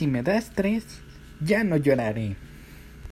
Si me das tres, ya no lloraré.